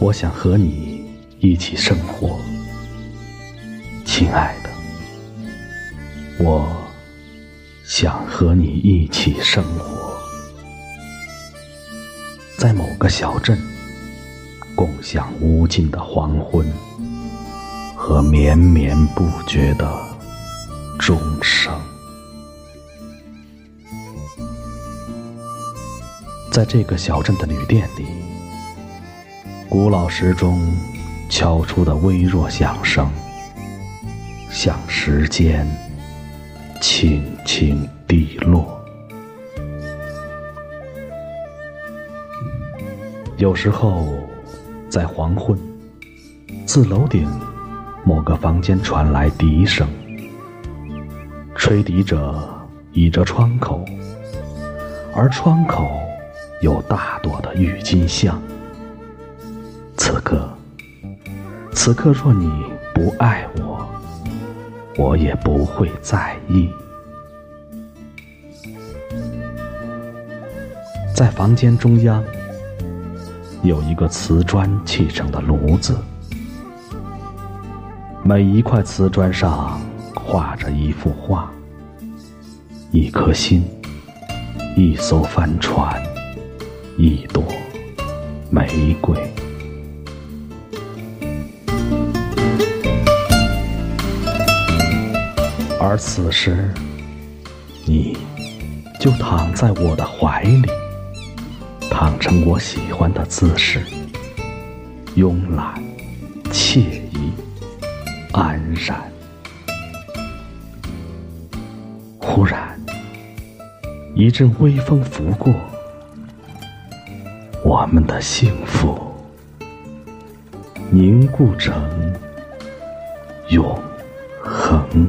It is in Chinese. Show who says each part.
Speaker 1: 我想和你一起生活，亲爱的，我想和你一起生活，在某个小镇，共享无尽的黄昏和绵绵不绝的钟声。在这个小镇的旅店里，古老时钟敲出的微弱响声，像时间轻轻滴落。有时候，在黄昏，自楼顶某个房间传来笛声，吹笛者倚着窗口，而窗口。有大朵的郁金香。此刻，此刻，若你不爱我，我也不会在意。在房间中央，有一个瓷砖砌成的炉子，每一块瓷砖上画着一幅画，一颗心，一艘帆船。一朵玫瑰，而此时，你就躺在我的怀里，躺成我喜欢的姿势，慵懒、惬意、安然。忽然，一阵微风拂过。我们的幸福凝固成永恒。